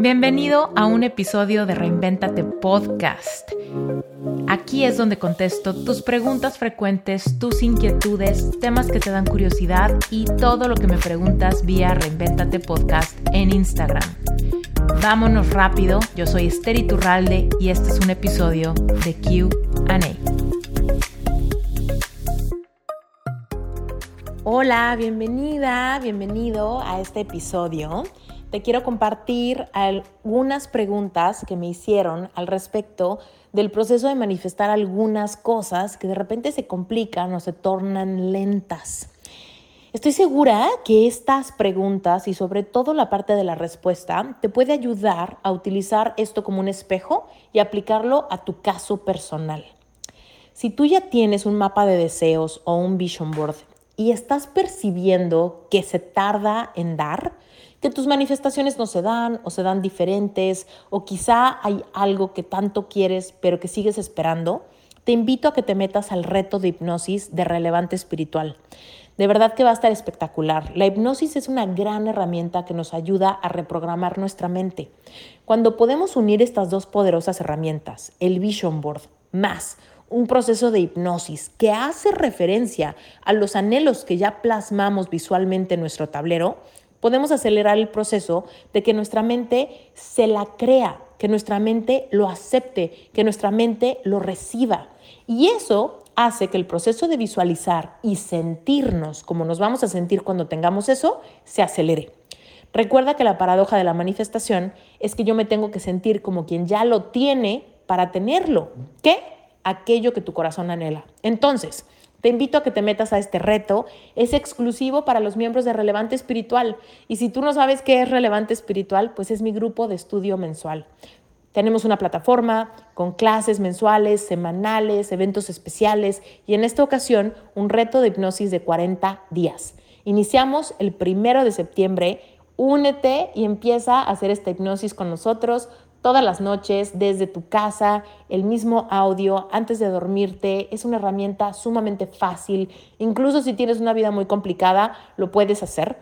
Bienvenido a un episodio de Reinventate Podcast. Aquí es donde contesto tus preguntas frecuentes, tus inquietudes, temas que te dan curiosidad y todo lo que me preguntas vía Reinventate Podcast en Instagram. Vámonos rápido, yo soy Esther Iturralde y este es un episodio de QA. Hola, bienvenida, bienvenido a este episodio te quiero compartir algunas preguntas que me hicieron al respecto del proceso de manifestar algunas cosas que de repente se complican o se tornan lentas. Estoy segura que estas preguntas y sobre todo la parte de la respuesta te puede ayudar a utilizar esto como un espejo y aplicarlo a tu caso personal. Si tú ya tienes un mapa de deseos o un vision board y estás percibiendo que se tarda en dar, que tus manifestaciones no se dan o se dan diferentes o quizá hay algo que tanto quieres pero que sigues esperando, te invito a que te metas al reto de hipnosis de relevante espiritual. De verdad que va a estar espectacular. La hipnosis es una gran herramienta que nos ayuda a reprogramar nuestra mente. Cuando podemos unir estas dos poderosas herramientas, el Vision Board más un proceso de hipnosis que hace referencia a los anhelos que ya plasmamos visualmente en nuestro tablero, podemos acelerar el proceso de que nuestra mente se la crea, que nuestra mente lo acepte, que nuestra mente lo reciba. Y eso hace que el proceso de visualizar y sentirnos como nos vamos a sentir cuando tengamos eso se acelere. Recuerda que la paradoja de la manifestación es que yo me tengo que sentir como quien ya lo tiene para tenerlo, que aquello que tu corazón anhela. Entonces, te invito a que te metas a este reto. Es exclusivo para los miembros de Relevante Espiritual. Y si tú no sabes qué es Relevante Espiritual, pues es mi grupo de estudio mensual. Tenemos una plataforma con clases mensuales, semanales, eventos especiales y en esta ocasión un reto de hipnosis de 40 días. Iniciamos el primero de septiembre. Únete y empieza a hacer esta hipnosis con nosotros todas las noches desde tu casa, el mismo audio antes de dormirte. Es una herramienta sumamente fácil. Incluso si tienes una vida muy complicada, lo puedes hacer.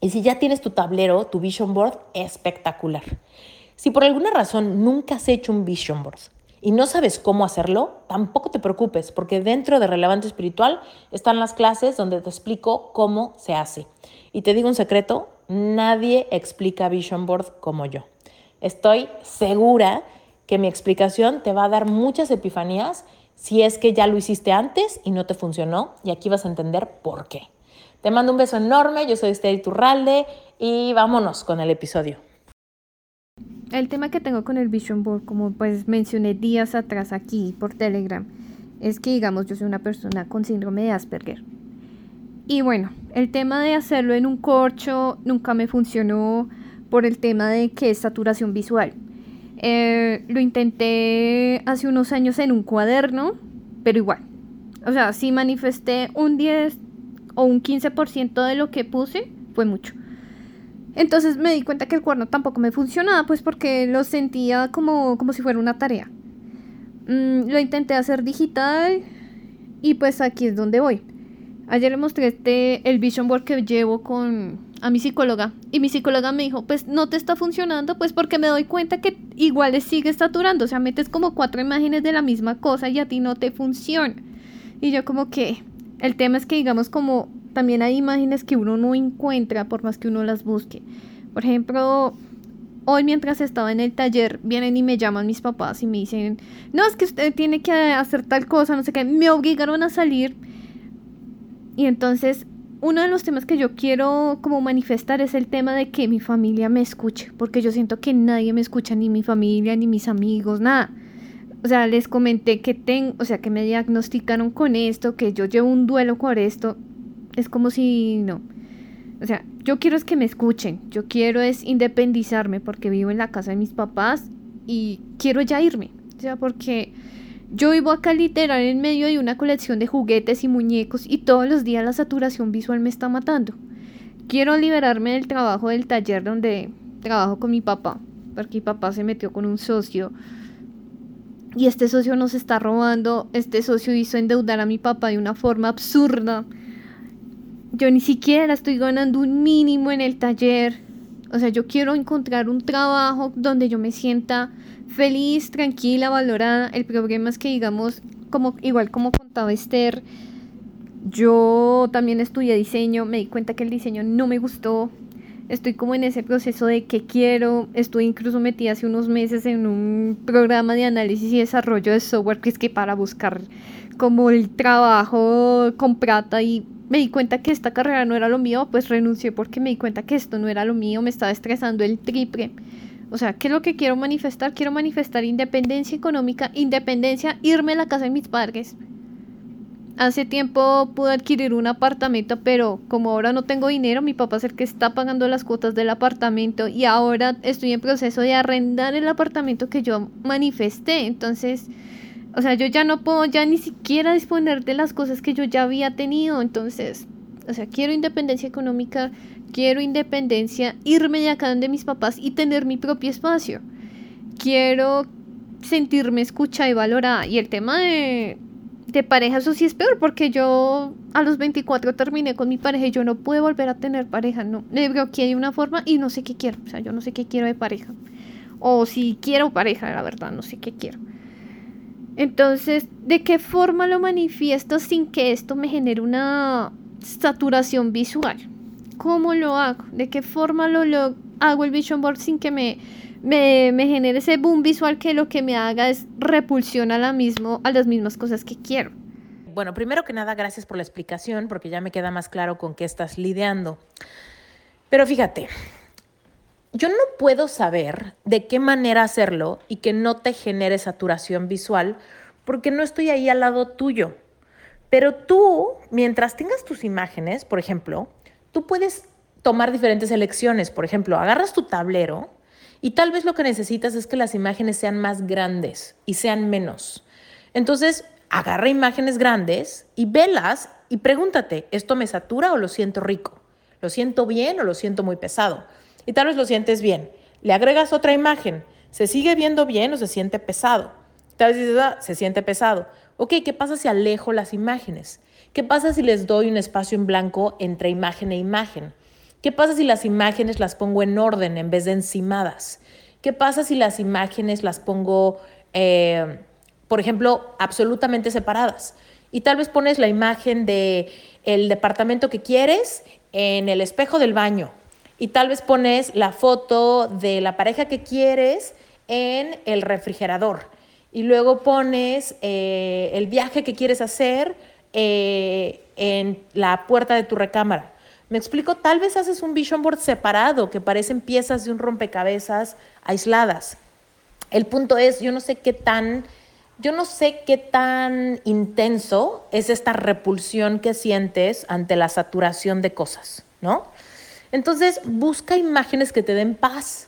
Y si ya tienes tu tablero, tu vision board, espectacular. Si por alguna razón nunca has hecho un vision board y no sabes cómo hacerlo, tampoco te preocupes, porque dentro de Relevante Espiritual están las clases donde te explico cómo se hace. Y te digo un secreto, nadie explica vision board como yo. Estoy segura que mi explicación te va a dar muchas epifanías si es que ya lo hiciste antes y no te funcionó y aquí vas a entender por qué. Te mando un beso enorme, yo soy Esther Turralde y vámonos con el episodio. El tema que tengo con el Vision Board, como pues mencioné días atrás aquí por Telegram, es que digamos yo soy una persona con síndrome de Asperger. Y bueno, el tema de hacerlo en un corcho nunca me funcionó por el tema de que es saturación visual. Eh, lo intenté hace unos años en un cuaderno, pero igual. O sea, si manifesté un 10 o un 15% de lo que puse, fue mucho. Entonces me di cuenta que el cuaderno tampoco me funcionaba, pues porque lo sentía como, como si fuera una tarea. Mm, lo intenté hacer digital y pues aquí es donde voy. Ayer le mostré este, el vision board que llevo con, a mi psicóloga y mi psicóloga me dijo, pues no te está funcionando, pues porque me doy cuenta que igual le sigue saturando, o sea, metes como cuatro imágenes de la misma cosa y a ti no te funciona. Y yo como que, el tema es que digamos como también hay imágenes que uno no encuentra por más que uno las busque. Por ejemplo, hoy mientras estaba en el taller, vienen y me llaman mis papás y me dicen, no, es que usted tiene que hacer tal cosa, no sé qué, me obligaron a salir. Y entonces uno de los temas que yo quiero como manifestar es el tema de que mi familia me escuche, porque yo siento que nadie me escucha, ni mi familia, ni mis amigos, nada. O sea, les comenté que tengo, o sea, que me diagnosticaron con esto, que yo llevo un duelo por esto. Es como si no. O sea, yo quiero es que me escuchen, yo quiero es independizarme porque vivo en la casa de mis papás y quiero ya irme. O sea, porque yo vivo acá literal en medio de una colección de juguetes y muñecos y todos los días la saturación visual me está matando. Quiero liberarme del trabajo del taller donde trabajo con mi papá, porque mi papá se metió con un socio y este socio nos está robando, este socio hizo endeudar a mi papá de una forma absurda. Yo ni siquiera estoy ganando un mínimo en el taller. O sea, yo quiero encontrar un trabajo donde yo me sienta feliz, tranquila, valorada. El problema es que, digamos, como igual como contaba Esther, yo también estudié diseño, me di cuenta que el diseño no me gustó. Estoy como en ese proceso de qué quiero. Estuve incluso metida hace unos meses en un programa de análisis y desarrollo de software que es que para buscar como el trabajo con plata y me di cuenta que esta carrera no era lo mío, pues renuncié porque me di cuenta que esto no era lo mío, me estaba estresando el triple. O sea, ¿qué es lo que quiero manifestar? Quiero manifestar independencia económica, independencia, irme a la casa de mis padres. Hace tiempo pude adquirir un apartamento, pero como ahora no tengo dinero, mi papá es el que está pagando las cuotas del apartamento y ahora estoy en proceso de arrendar el apartamento que yo manifesté. Entonces, o sea, yo ya no puedo ya ni siquiera disponer de las cosas que yo ya había tenido. Entonces, o sea, quiero independencia económica, quiero independencia, irme de acá donde mis papás y tener mi propio espacio. Quiero sentirme escuchada y valorada. Y el tema de, de pareja, eso sí es peor, porque yo a los 24 terminé con mi pareja y yo no pude volver a tener pareja. No, creo que hay una forma y no sé qué quiero. O sea, yo no sé qué quiero de pareja. O si quiero pareja, la verdad, no sé qué quiero. Entonces, ¿de qué forma lo manifiesto sin que esto me genere una saturación visual? ¿Cómo lo hago? ¿De qué forma lo, hago el vision board sin que me, me, me, genere ese boom visual que lo que me haga es repulsión a, la mismo, a las mismas cosas que quiero? Bueno, primero que nada, gracias por la explicación, porque ya me queda más claro con qué estás lidiando. Pero fíjate, yo no puedo saber de qué manera hacerlo y que no te genere saturación visual porque no estoy ahí al lado tuyo. Pero tú, mientras tengas tus imágenes, por ejemplo, tú puedes tomar diferentes elecciones. Por ejemplo, agarras tu tablero y tal vez lo que necesitas es que las imágenes sean más grandes y sean menos. Entonces, agarra imágenes grandes y velas y pregúntate, ¿esto me satura o lo siento rico? ¿Lo siento bien o lo siento muy pesado? y tal vez lo sientes bien. Le agregas otra imagen, ¿se sigue viendo bien o se siente pesado? Tal vez dices, ah, se siente pesado. Ok, ¿qué pasa si alejo las imágenes? ¿Qué pasa si les doy un espacio en blanco entre imagen e imagen? ¿Qué pasa si las imágenes las pongo en orden en vez de encimadas? ¿Qué pasa si las imágenes las pongo, eh, por ejemplo, absolutamente separadas? Y tal vez pones la imagen de el departamento que quieres en el espejo del baño y tal vez pones la foto de la pareja que quieres en el refrigerador y luego pones eh, el viaje que quieres hacer eh, en la puerta de tu recámara. Me explico, tal vez haces un vision board separado que parecen piezas de un rompecabezas aisladas. El punto es, yo no sé qué tan, yo no sé qué tan intenso es esta repulsión que sientes ante la saturación de cosas, ¿no? Entonces, busca imágenes que te den paz.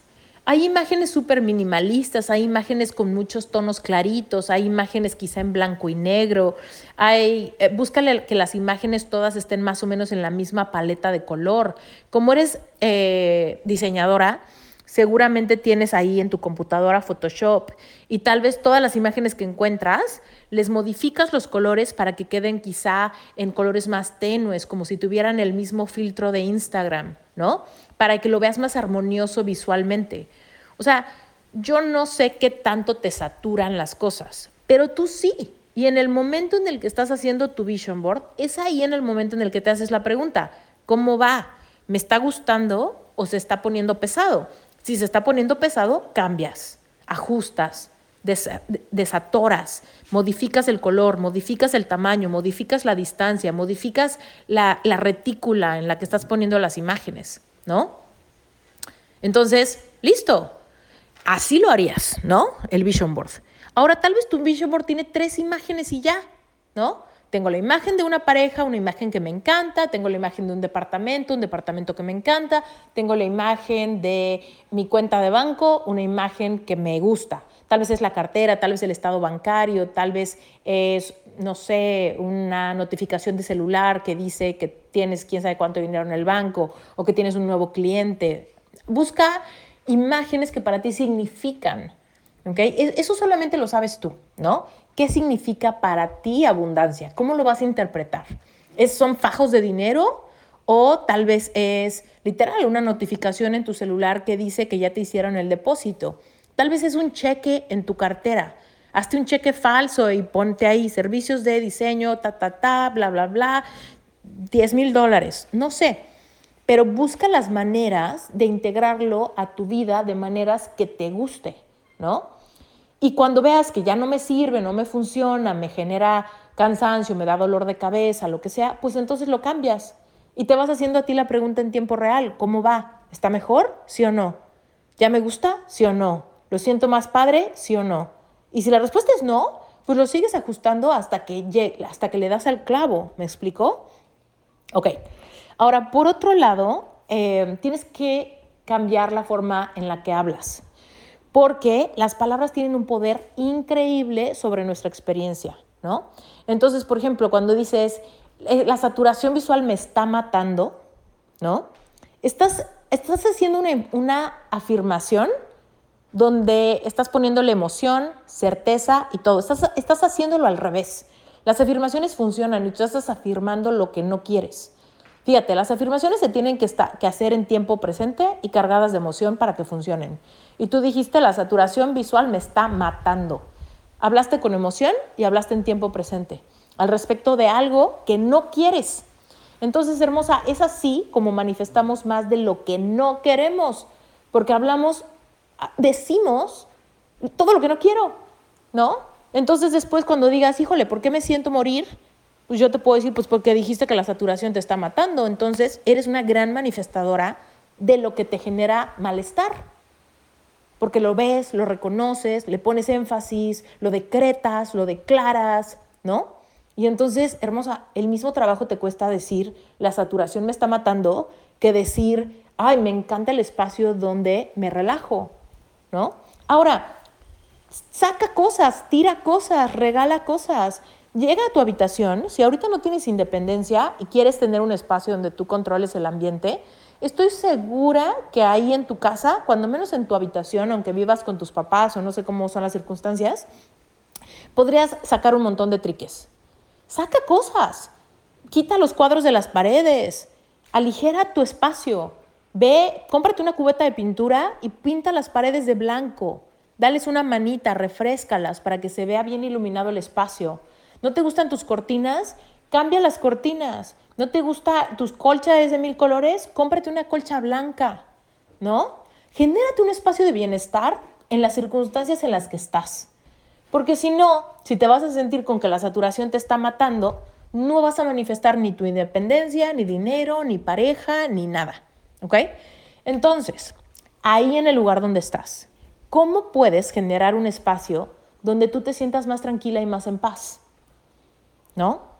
Hay imágenes súper minimalistas, hay imágenes con muchos tonos claritos, hay imágenes quizá en blanco y negro, hay, eh, búscale que las imágenes todas estén más o menos en la misma paleta de color. Como eres eh, diseñadora, seguramente tienes ahí en tu computadora Photoshop y tal vez todas las imágenes que encuentras les modificas los colores para que queden quizá en colores más tenues, como si tuvieran el mismo filtro de Instagram, ¿no? Para que lo veas más armonioso visualmente. O sea, yo no sé qué tanto te saturan las cosas, pero tú sí. Y en el momento en el que estás haciendo tu vision board, es ahí en el momento en el que te haces la pregunta, ¿cómo va? ¿Me está gustando o se está poniendo pesado? Si se está poniendo pesado, cambias, ajustas, desatoras, modificas el color, modificas el tamaño, modificas la distancia, modificas la, la retícula en la que estás poniendo las imágenes, ¿no? Entonces, listo. Así lo harías, ¿no? El vision board. Ahora, tal vez tu vision board tiene tres imágenes y ya, ¿no? Tengo la imagen de una pareja, una imagen que me encanta, tengo la imagen de un departamento, un departamento que me encanta, tengo la imagen de mi cuenta de banco, una imagen que me gusta. Tal vez es la cartera, tal vez el estado bancario, tal vez es, no sé, una notificación de celular que dice que tienes quién sabe cuánto dinero en el banco o que tienes un nuevo cliente. Busca imágenes que para ti significan. ¿okay? E, eso solamente lo sabes tú, ¿no? ¿Qué significa para ti abundancia? ¿Cómo lo vas a interpretar? ¿Es, ¿Son fajos de dinero O tal vez es literal una notificación en tu celular que dice que ya te hicieron el depósito. Tal vez es un cheque en tu cartera. Hazte un cheque falso y ponte ahí servicios de diseño, ta, ta, ta, bla, bla, bla, 10 mil dólares. No sé pero busca las maneras de integrarlo a tu vida de maneras que te guste, ¿no? Y cuando veas que ya no me sirve, no me funciona, me genera cansancio, me da dolor de cabeza, lo que sea, pues entonces lo cambias. Y te vas haciendo a ti la pregunta en tiempo real, ¿cómo va? ¿Está mejor? ¿Sí o no? ¿Ya me gusta? ¿Sí o no? ¿Lo siento más padre? ¿Sí o no? Y si la respuesta es no, pues lo sigues ajustando hasta que, llegue, hasta que le das al clavo, ¿me explico? Ok, Ahora, por otro lado, eh, tienes que cambiar la forma en la que hablas, porque las palabras tienen un poder increíble sobre nuestra experiencia, ¿no? Entonces, por ejemplo, cuando dices, eh, la saturación visual me está matando, ¿no? Estás, estás haciendo una, una afirmación donde estás poniéndole emoción, certeza y todo. Estás, estás haciéndolo al revés. Las afirmaciones funcionan y tú estás afirmando lo que no quieres. Fíjate, las afirmaciones se tienen que, que hacer en tiempo presente y cargadas de emoción para que funcionen. Y tú dijiste, la saturación visual me está matando. Hablaste con emoción y hablaste en tiempo presente al respecto de algo que no quieres. Entonces, hermosa, es así como manifestamos más de lo que no queremos, porque hablamos, decimos todo lo que no quiero, ¿no? Entonces después cuando digas, híjole, ¿por qué me siento morir? Pues yo te puedo decir, pues porque dijiste que la saturación te está matando, entonces eres una gran manifestadora de lo que te genera malestar. Porque lo ves, lo reconoces, le pones énfasis, lo decretas, lo declaras, ¿no? Y entonces, hermosa, el mismo trabajo te cuesta decir, la saturación me está matando, que decir, ay, me encanta el espacio donde me relajo, ¿no? Ahora, saca cosas, tira cosas, regala cosas. Llega a tu habitación, si ahorita no tienes independencia y quieres tener un espacio donde tú controles el ambiente, estoy segura que ahí en tu casa, cuando menos en tu habitación, aunque vivas con tus papás o no sé cómo son las circunstancias, podrías sacar un montón de triques. Saca cosas, quita los cuadros de las paredes, aligera tu espacio. Ve, cómprate una cubeta de pintura y pinta las paredes de blanco. Dales una manita, refrescalas para que se vea bien iluminado el espacio. ¿No te gustan tus cortinas? Cambia las cortinas. ¿No te gusta tus colchas de mil colores? Cómprate una colcha blanca, ¿no? Genérate un espacio de bienestar en las circunstancias en las que estás. Porque si no, si te vas a sentir con que la saturación te está matando, no vas a manifestar ni tu independencia, ni dinero, ni pareja, ni nada. ¿Ok? Entonces, ahí en el lugar donde estás, ¿cómo puedes generar un espacio donde tú te sientas más tranquila y más en paz? ¿No?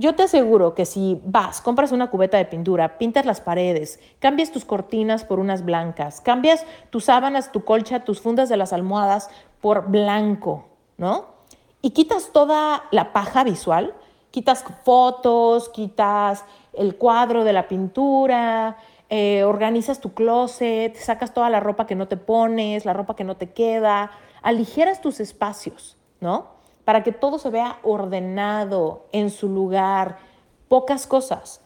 Yo te aseguro que si vas, compras una cubeta de pintura, pintas las paredes, cambias tus cortinas por unas blancas, cambias tus sábanas, tu colcha, tus fundas de las almohadas por blanco, ¿no? Y quitas toda la paja visual, quitas fotos, quitas el cuadro de la pintura, eh, organizas tu closet, sacas toda la ropa que no te pones, la ropa que no te queda, aligeras tus espacios, ¿no? Para que todo se vea ordenado, en su lugar, pocas cosas.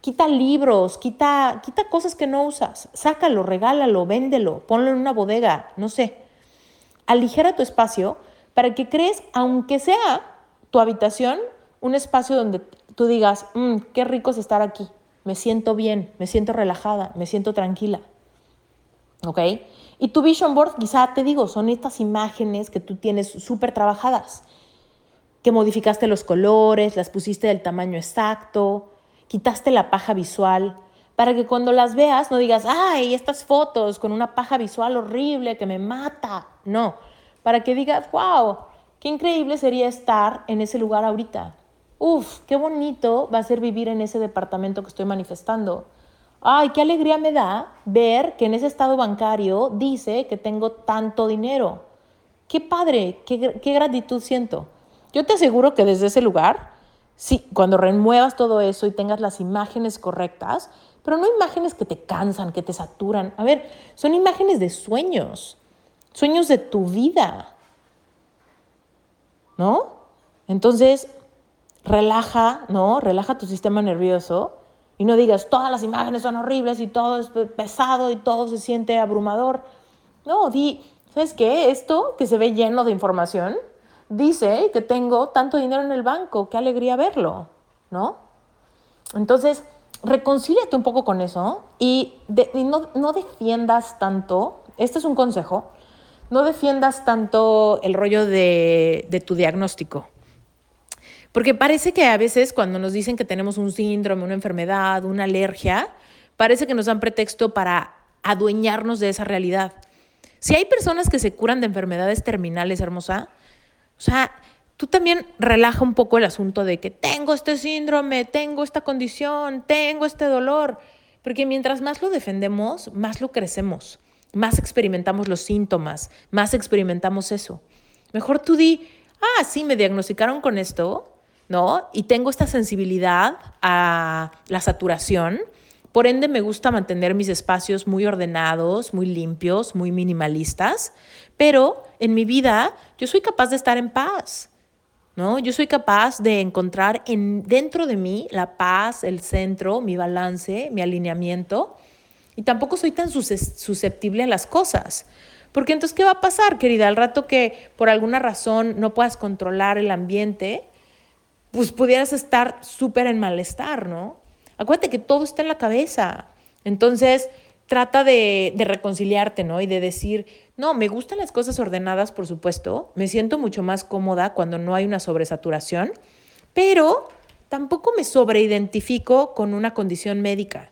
Quita libros, quita, quita cosas que no usas, sácalo, regálalo, véndelo, ponlo en una bodega, no sé. Aligera tu espacio para que crees, aunque sea tu habitación, un espacio donde tú digas, mm, qué rico es estar aquí, me siento bien, me siento relajada, me siento tranquila. ¿Ok? Y tu vision board, quizá te digo, son estas imágenes que tú tienes súper trabajadas que modificaste los colores, las pusiste del tamaño exacto, quitaste la paja visual, para que cuando las veas no digas, ay, estas fotos con una paja visual horrible que me mata. No, para que digas, wow, qué increíble sería estar en ese lugar ahorita. Uf, qué bonito va a ser vivir en ese departamento que estoy manifestando. Ay, qué alegría me da ver que en ese estado bancario dice que tengo tanto dinero. Qué padre, qué, qué gratitud siento. Yo te aseguro que desde ese lugar, sí, cuando remuevas todo eso y tengas las imágenes correctas, pero no imágenes que te cansan, que te saturan. A ver, son imágenes de sueños, sueños de tu vida. ¿No? Entonces, relaja, ¿no? Relaja tu sistema nervioso y no digas, todas las imágenes son horribles y todo es pesado y todo se siente abrumador. No, di, ¿sabes qué? Esto que se ve lleno de información dice que tengo tanto dinero en el banco, qué alegría verlo, ¿no? Entonces, reconcíliate un poco con eso y, no, no defiendas tanto, este es un consejo, no defiendas tanto el rollo de, de tu diagnóstico. Porque parece que a veces cuando nos dicen que tenemos un síndrome, una enfermedad, una alergia, parece que nos dan pretexto para adueñarnos de esa realidad. Si hay personas que se curan de enfermedades terminales, hermosa, o sea, tú también relaja un poco el asunto de que tengo este síndrome, tengo esta condición, tengo este dolor, porque mientras más lo defendemos, más lo crecemos, más experimentamos los síntomas, más experimentamos eso. Mejor tú di, ah, sí, me diagnosticaron con esto, ¿no? Y tengo esta sensibilidad a la saturación. Por ende, me gusta mantener mis espacios muy ordenados, muy limpios, muy minimalistas, pero en mi vida yo soy capaz de estar en paz. ¿No? Yo soy capaz de encontrar en, dentro de mí la paz, el centro, mi balance, mi alineamiento. Y tampoco soy tan susceptible a las cosas. Porque entonces, ¿qué va a pasar, querida? Al rato que por alguna razón no puedas controlar el ambiente, pues pudieras estar súper en malestar, ¿no? Acuérdate que todo está en la cabeza. Entonces, trata de, de, reconciliarte, ¿no? Y de decir, no, me gustan las cosas ordenadas, por supuesto, me siento mucho más cómoda cuando no hay una sobresaturación, pero tampoco me sobreidentifico con una condición médica.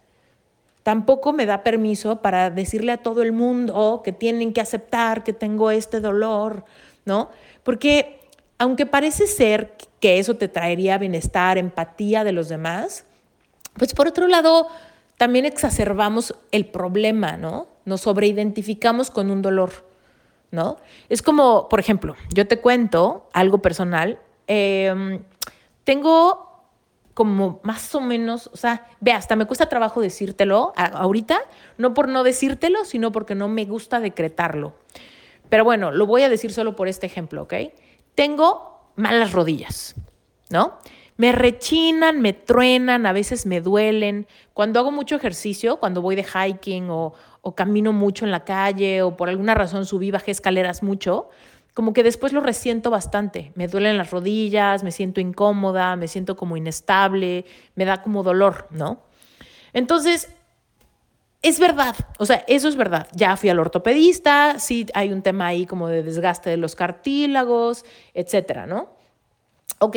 Tampoco me da permiso para decirle a todo el mundo que tienen que aceptar que tengo este dolor, ¿no? Porque aunque parece ser que eso te traería bienestar, empatía de los demás, pues por otro lado, también exacerbamos el problema, ¿no? Nos sobreidentificamos con un dolor, ¿no? Es como, por ejemplo, yo te cuento algo personal. Em, tengo como más o menos, o sea, ve, hasta me cuesta trabajo decírtelo ahorita, no por no decírtelo, sino porque no me gusta decretarlo. Pero bueno, lo voy a decir solo por este ejemplo, ¿ok? Tengo malas rodillas, ¿no? Me rechinan, me truenan, a veces me duelen. Cuando hago mucho ejercicio, cuando voy de hiking o, camino mucho en la calle o por alguna razón subí, bajé escaleras mucho, como que después lo resiento bastante. Me duelen las rodillas, me siento incómoda, me siento como inestable, me da como dolor, ¿no? Entonces, es verdad, o sea, eso es verdad. Ya fui al ortopedista, sí hay un tema ahí como de desgaste de los cartílagos, etcétera, ¿no? Ok,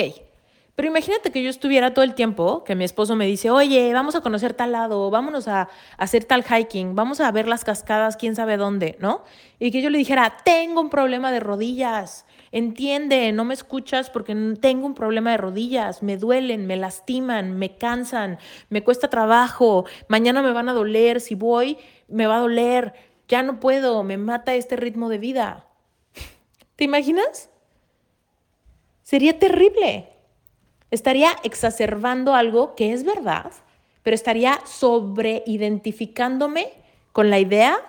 pero imagínate que yo estuviera todo el tiempo, que mi esposo me dice, oye, vamos a conocer tal lado, vámonos a, hacer tal hiking, vamos a ver las cascadas, quién sabe dónde, ¿no? Y que yo le dijera, tengo un problema de rodillas, entiende, no me escuchas porque tengo un problema de rodillas, me duelen, me lastiman, me cansan, me cuesta trabajo, mañana me van a doler, si voy, me va a doler, ya no puedo, me mata este ritmo de vida. ¿Te imaginas? Sería terrible. Estaría exacerbando algo que es verdad, pero estaría sobreidentificándome con la idea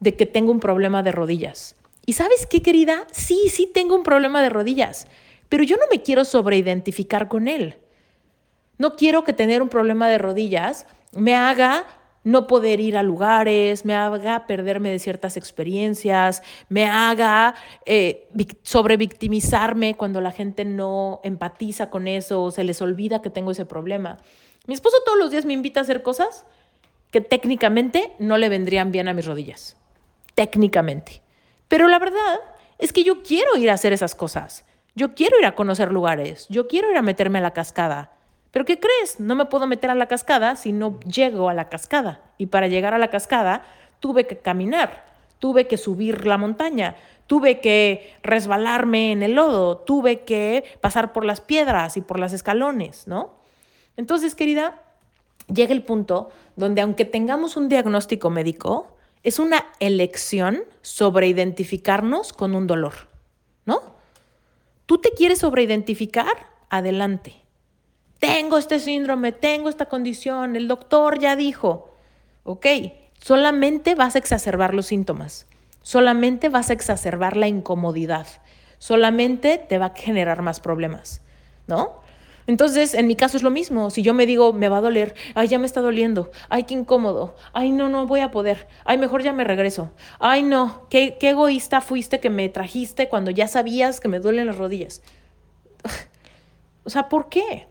de que tengo un problema de rodillas. ¿Y sabes qué, querida? Sí, sí tengo un problema de rodillas, pero yo no me quiero sobreidentificar con él. No quiero que tener un problema de rodillas me haga no poder ir a lugares, me haga perderme de ciertas experiencias, me haga eh, sobrevictimizarme cuando la gente no empatiza con eso se les olvida que tengo ese problema. Mi esposo todos los días me invita a hacer cosas que técnicamente no le vendrían bien a mis rodillas. Técnicamente. Pero la verdad es que yo quiero ir a hacer esas cosas. Yo quiero ir a conocer lugares. Yo quiero ir a meterme a la cascada. Pero ¿qué crees? No me puedo meter a la cascada si no llego a la cascada. Y para llegar a la cascada tuve que caminar, tuve que subir la montaña, tuve que resbalarme en el lodo, tuve que pasar por las piedras y por las escalones, ¿no? Entonces, querida, llega el punto donde aunque tengamos un diagnóstico médico, es una elección sobre identificarnos con un dolor, ¿no? ¿Tú te quieres sobreidentificar? Adelante. Tengo este síndrome, tengo esta condición, el doctor ya dijo. Ok, solamente vas a exacerbar los síntomas, solamente vas a exacerbar la incomodidad, solamente te va a generar más problemas, ¿no? Entonces, en mi caso es lo mismo. Si yo me digo, me va a doler, ay, ya me está doliendo, ay, qué incómodo, ay, no, no voy a poder, ay, mejor ya me regreso, ay, no, qué, qué egoísta fuiste que me trajiste cuando ya sabías que me duelen las rodillas. o sea, ¿por qué?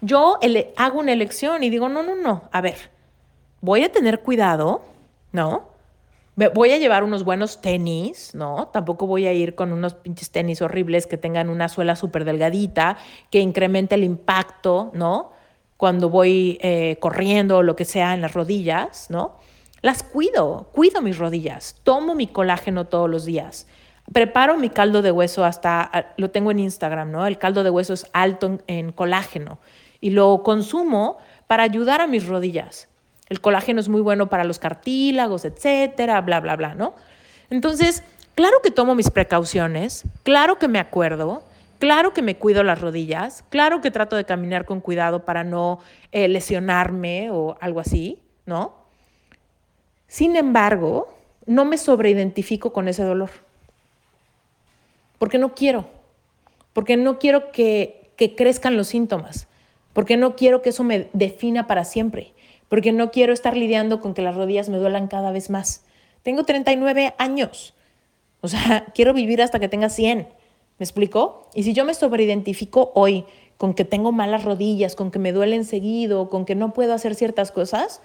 Yo hago una elección y digo, no, no, no, a ver, voy a tener cuidado, ¿no? voy a llevar unos buenos tenis, ¿no? Tampoco voy a ir con unos pinches tenis horribles que tengan una suela súper delgadita, que incremente el impacto, ¿no? Cuando voy eh, corriendo o lo que sea en las rodillas, ¿no? Las cuido, cuido mis rodillas, tomo mi colágeno todos los días. Preparo mi caldo de hueso hasta, lo tengo en Instagram, ¿no? El caldo de hueso es alto en colágeno y lo consumo para ayudar a mis rodillas. El colágeno es muy bueno para los cartílagos, etcétera, bla, bla, bla, ¿no? Entonces, claro que tomo mis precauciones, claro que me acuerdo, claro que me cuido las rodillas, claro que trato de caminar con cuidado para no eh, lesionarme o algo así, ¿no? Sin embargo, no me sobreidentifico con ese dolor. Porque no quiero. Porque no quiero que, que crezcan los síntomas. Porque no quiero que eso me defina para siempre porque no quiero estar lidiando con que las rodillas me duelan cada vez más. Tengo 39 años. O sea, quiero vivir hasta que tenga 100. ¿Me explico? Y si yo me sobreidentifico hoy con que tengo malas rodillas, con que me duelen seguido, con que no puedo hacer ciertas cosas,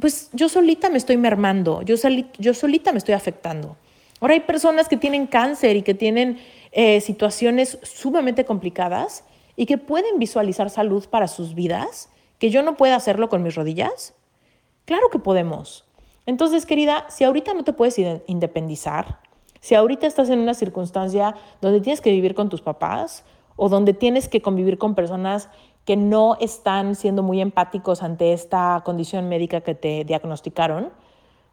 pues yo solita me estoy mermando, yo, yo solita me estoy afectando. Ahora hay personas que tienen cáncer y que tienen eh, situaciones sumamente complicadas y que pueden visualizar salud para sus vidas ¿Que yo no pueda hacerlo con mis rodillas? Claro que podemos. Entonces, querida, si ahorita no te puedes independizar, si ahorita estás en una circunstancia donde tienes que vivir con tus papás o donde tienes que convivir con personas que no están siendo muy empáticos ante esta condición médica que te diagnosticaron,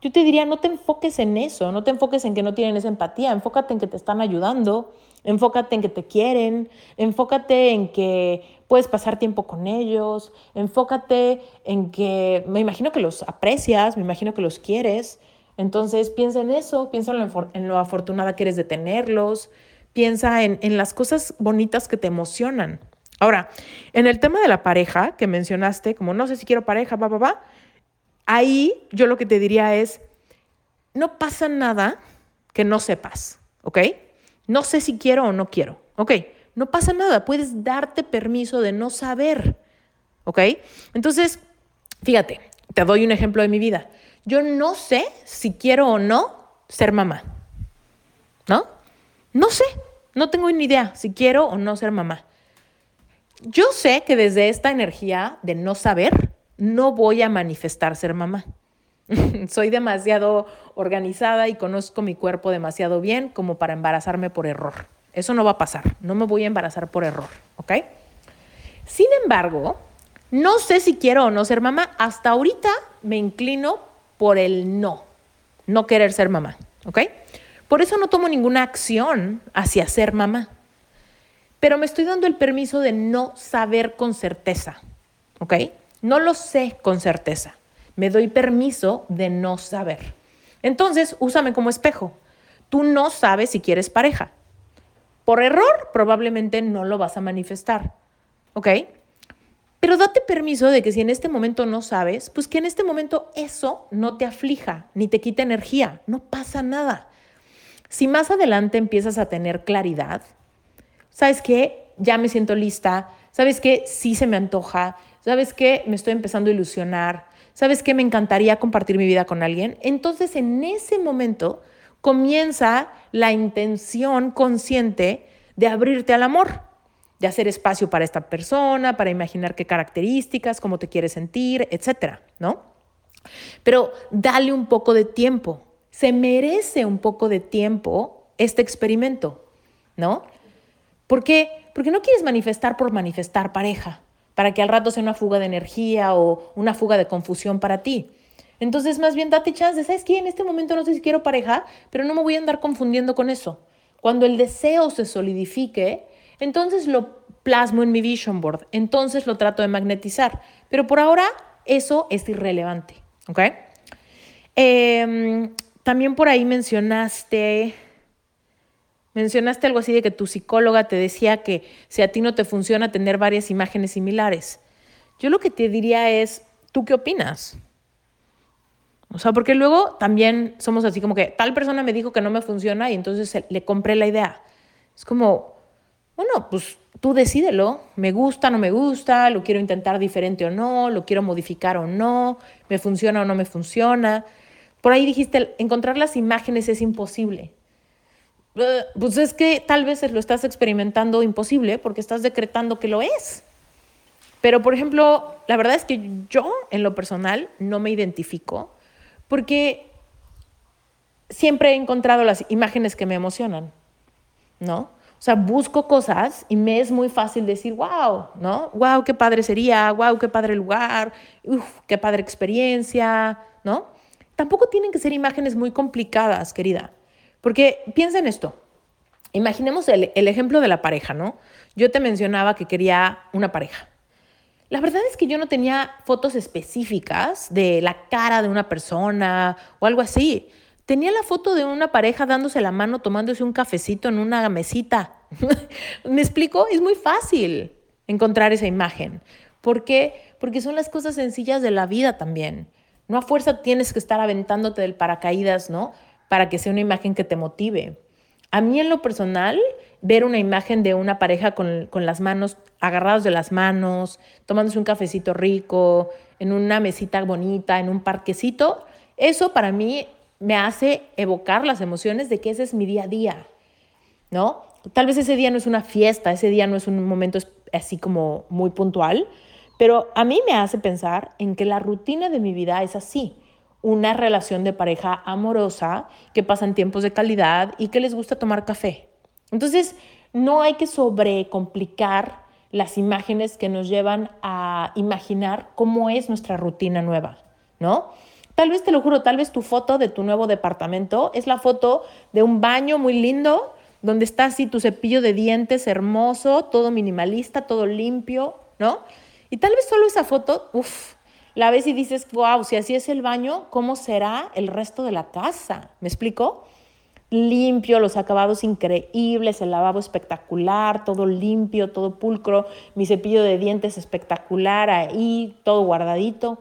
yo te diría, no te enfoques en eso, no te enfoques en que no tienen esa empatía, enfócate en que te están ayudando, enfócate en que te quieren, enfócate en que puedes pasar tiempo con ellos, enfócate en que, me imagino que los aprecias, me imagino que los quieres, entonces piensa en eso, piensa en lo, afortunada que eres de tenerlos, piensa en, en las cosas bonitas que te emocionan. Ahora, en el tema de la pareja que mencionaste, como no sé si quiero pareja, va, va, va, ahí yo lo que te diría es, no pasa nada que no sepas, ¿ok? No sé si quiero o no quiero, ¿ok? No pasa nada, puedes darte permiso de no saber, ¿ok? Entonces, fíjate, te doy un ejemplo de mi vida. Yo no sé si quiero o no ser mamá, ¿no? No sé, no tengo ni idea si quiero o no ser mamá. Yo sé que desde esta energía de no saber, no voy a manifestar ser mamá. Soy demasiado organizada y conozco mi cuerpo demasiado bien como para embarazarme por error. Eso no va a pasar. No me voy a embarazar por error, ¿ok? Sin embargo, no sé si quiero o no ser mamá. Hasta ahorita me inclino por el no, no querer ser mamá, ¿ok? Por eso no tomo ninguna acción hacia ser mamá. Pero me estoy dando el permiso de no saber con certeza, ¿ok? No lo sé con certeza. Me doy permiso de no saber. Entonces, úsame como espejo. Tú no sabes si quieres pareja. Por error, probablemente no lo vas a manifestar. ¿Ok? Pero date permiso de que si en este momento no sabes, pues que en este momento eso no te aflija ni te quita energía. No pasa nada. Si más adelante empiezas a tener claridad, ¿sabes qué? Ya me siento lista. ¿Sabes qué? Sí se me antoja. ¿Sabes qué? Me estoy empezando a ilusionar. ¿Sabes qué? Me encantaría compartir mi vida con alguien. Entonces, en ese momento, comienza la intención consciente de abrirte al amor, de hacer espacio para esta persona, para imaginar qué características, cómo te quieres sentir, etcétera, ¿no? Pero dale un poco de tiempo. Se merece un poco de tiempo este experimento, ¿no? ¿Por qué? Porque no quieres manifestar por manifestar pareja, para que al rato sea una fuga de energía o una fuga de confusión para ti. Entonces, más bien date chance, ¿sabes qué? En este momento no sé si quiero pareja, pero no me voy a andar confundiendo con eso. Cuando el deseo se solidifique, entonces lo plasmo en mi vision board, entonces lo trato de magnetizar. Pero por ahora eso es irrelevante, ¿ok? Em, también por ahí mencionaste Mencionaste algo así de que tu psicóloga te decía que si a ti no te funciona tener varias imágenes similares. Yo lo que te diría es, ¿tú qué opinas? O sea, porque luego también somos así como que tal persona me dijo que no me funciona y entonces le compré la idea. Es como, bueno, pues tú decídelo, me gusta, no me gusta, lo quiero intentar diferente o no, lo quiero modificar o no, me funciona o no me funciona. Por ahí dijiste, encontrar las imágenes es imposible. Eh, pues es que tal vez lo estás experimentando imposible porque estás decretando que lo es. Pero, por ejemplo, la verdad es que yo, en lo personal, no me identifico porque siempre he encontrado las imágenes que me emocionan, ¿no? O sea, busco cosas y me es muy fácil decir, wow, ¿no? Wow, qué padre sería, wow, qué padre lugar, uf, qué padre experiencia, ¿no? Tampoco tienen que ser imágenes muy complicadas, querida. Porque piensa en esto. Imaginemos el, ejemplo de la pareja, ¿no? Yo te mencionaba que quería una pareja. La verdad es que yo no tenía fotos específicas de la cara de una persona o algo así. Tenía la foto de una pareja dándose la mano, tomándose un cafecito en una mesita. ¿Me explico? Es muy fácil encontrar esa imagen. ¿Por qué? Porque son las cosas sencillas de la vida también. No a fuerza tienes que estar aventándote del paracaídas, ¿no? Para que sea una imagen que te motive. A mí en lo personal, ver una imagen de una pareja con, las manos agarrados de las manos, tomándose un cafecito rico, en una mesita bonita, en un parquecito, eso para mí me hace evocar las emociones de que ese es mi día a día, ¿no? Tal vez ese día no es una fiesta, ese día no es un momento así como muy puntual, pero a mí me hace pensar en que la rutina de mi vida es así una relación de pareja amorosa, que pasan tiempos de calidad y que les gusta tomar café. Entonces, no hay que sobrecomplicar las imágenes que nos llevan a imaginar cómo es nuestra rutina nueva, ¿no? Tal vez, te lo juro, tal vez tu foto de tu nuevo departamento es la foto de un baño muy lindo, donde está así tu cepillo de dientes hermoso, todo minimalista, todo limpio, ¿no? Y tal vez solo esa foto, uff, la ves y dices, wow, si así es el baño, ¿cómo será el resto de la casa? ¿Me explico? Limpio, los acabados increíbles, el lavabo espectacular, todo limpio, todo pulcro, mi cepillo de dientes espectacular ahí, todo guardadito.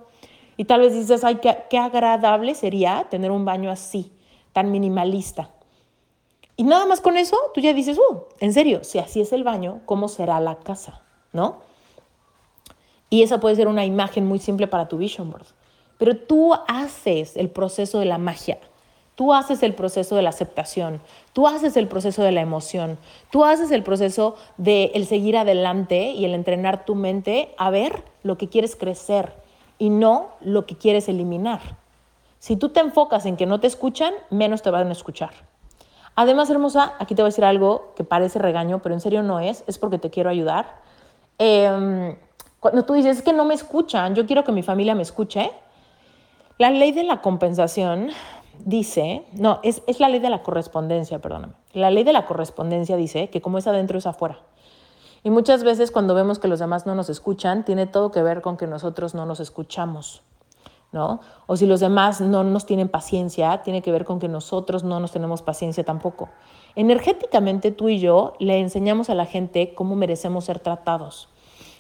Y tal vez dices, ay, qué, agradable sería tener un baño así, tan minimalista. Y nada más con eso, tú ya dices, uh, en serio, si así es el baño, ¿cómo será la casa? ¿No? Y esa puede ser una imagen muy simple para tu vision board. Pero tú haces el proceso de la magia. Tú haces el proceso de la aceptación, tú haces el proceso de la emoción, tú haces el proceso de el seguir adelante y el entrenar tu mente a ver lo que quieres crecer y no lo que quieres eliminar. Si tú te enfocas en que no te escuchan, menos te van a escuchar. Además, hermosa, aquí te voy a decir algo que parece regaño, pero en serio no es, es porque te quiero ayudar. Eh, cuando tú dices, es que no me escuchan, yo quiero que mi familia me escuche, la ley de la compensación dice, no, es, es la ley de la correspondencia, perdóname. La ley de la correspondencia dice que como es adentro es afuera. Y muchas veces cuando vemos que los demás no nos escuchan, tiene todo que ver con que nosotros no nos escuchamos. ¿no? O si los demás no nos tienen paciencia, tiene que ver con que nosotros no nos tenemos paciencia tampoco. Energéticamente tú y yo le enseñamos a la gente cómo merecemos ser tratados.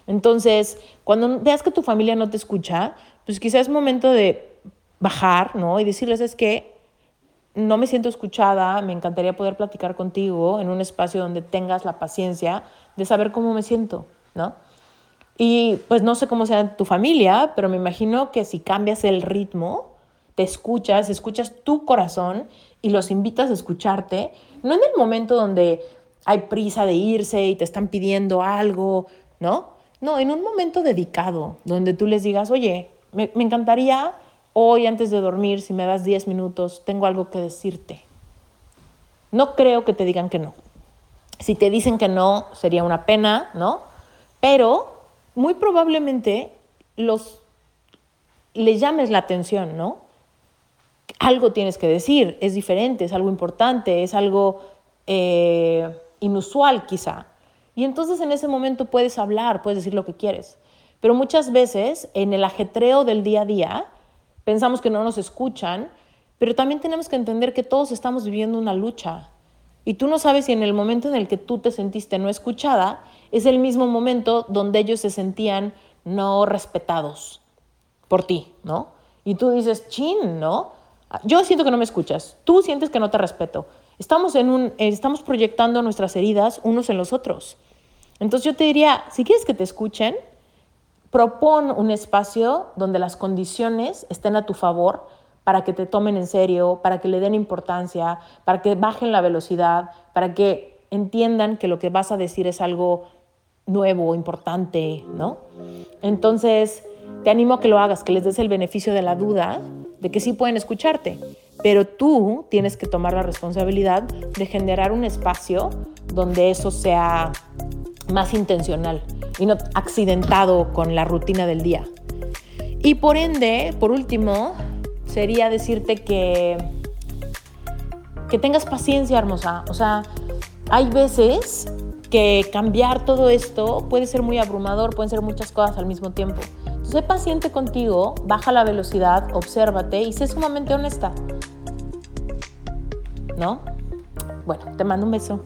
Entonces, cuando veas que tu familia no te escucha, pues quizás es momento de bajar, ¿no? Y decirles, es que no me siento escuchada, me encantaría poder platicar contigo en un espacio donde tengas la paciencia de saber cómo me siento, ¿no? Y pues no sé cómo sea tu familia, pero me imagino que si cambias el ritmo, te escuchas, escuchas tu corazón y los invitas a escucharte, no en el momento donde hay prisa de irse y te están pidiendo algo, ¿no? No, en un momento dedicado, donde tú les digas, oye, me, encantaría hoy antes de dormir, si me das 10 minutos, tengo algo que decirte. No creo que te digan que no. Si te dicen que no, sería una pena, ¿no? Pero muy probablemente los le llames la atención, ¿no? Algo tienes que decir, es diferente, es algo importante, es algo eh, inusual quizá. Y entonces en ese momento puedes hablar, puedes decir lo que quieres. Pero muchas veces en el ajetreo del día a día pensamos que no nos escuchan, pero también tenemos que entender que todos estamos viviendo una lucha. Y tú no sabes si en el momento en el que tú te sentiste no escuchada, es el mismo momento donde ellos se sentían no respetados por ti, ¿no? Y tú dices, chin, ¿no? Yo siento que no me escuchas, tú sientes que no te respeto. Estamos, en un, estamos proyectando nuestras heridas unos en los otros. Entonces yo te diría, si quieres que te escuchen, propon un espacio donde las condiciones estén a tu favor para que te tomen en serio, para que le den importancia, para que bajen la velocidad, para que entiendan que lo que vas a decir es algo nuevo, importante, ¿no? Entonces, te animo a que lo hagas, que les des el beneficio de la duda de que sí pueden escucharte, pero tú tienes que tomar la responsabilidad de generar un espacio donde eso sea más intencional y no accidentado con la rutina del día. Y por ende, por último, sería decirte que que tengas paciencia, hermosa. O sea, hay veces que cambiar todo esto puede ser muy abrumador, pueden ser muchas cosas al mismo tiempo. Sé paciente contigo, baja la velocidad, obsérvate y sé sumamente honesta. ¿No? Bueno, te mando un beso.